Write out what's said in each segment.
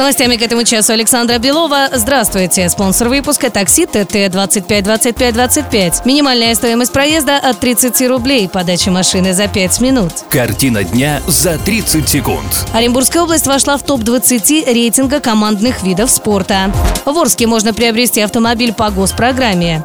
Новостями к этому часу Александра Белова. Здравствуйте. Спонсор выпуска такси ТТ 25 25 25. Минимальная стоимость проезда от 30 рублей. Подача машины за 5 минут. Картина дня за 30 секунд. Оренбургская область вошла в топ-20 рейтинга командных видов спорта. В Орске можно приобрести автомобиль по госпрограмме.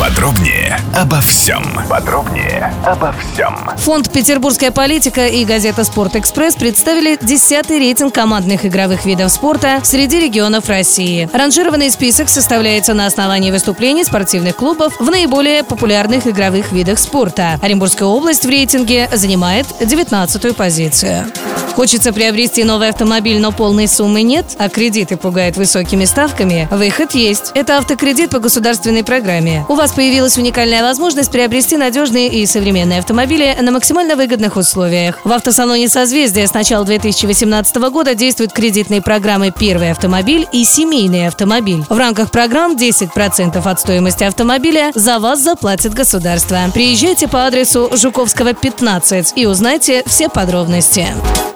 Подробнее обо всем. Подробнее обо всем. Фонд «Петербургская политика» и газета «Спорт-экспресс» представили 10-й рейтинг командных игровых видов спорта среди регионов России. Ранжированный список составляется на основании выступлений спортивных клубов в наиболее популярных игровых видах спорта. Оренбургская область в рейтинге занимает 19-ю позицию. Хочется приобрести новый автомобиль, но полной суммы нет, а кредиты пугают высокими ставками? Выход есть. Это автокредит по государственной программе. У вас появилась уникальная возможность приобрести надежные и современные автомобили на максимально выгодных условиях. В автосалоне «Созвездие» с начала 2018 года действуют кредитные программы «Первый автомобиль» и «Семейный автомобиль». В рамках программ 10% от стоимости автомобиля за вас заплатит государство. Приезжайте по адресу Жуковского, 15 и узнайте все подробности.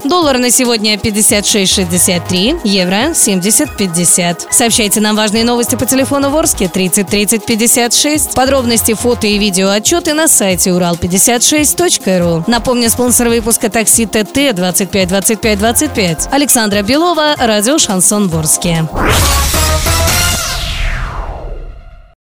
Доллар на сегодня 56.63, евро 70.50. Сообщайте нам важные новости по телефону Ворске 30 30 56. Подробности, фото и видео отчеты на сайте урал56.ру. Напомню, спонсор выпуска такси ТТ 25 25 25. Александра Белова, радио Шансон Ворске.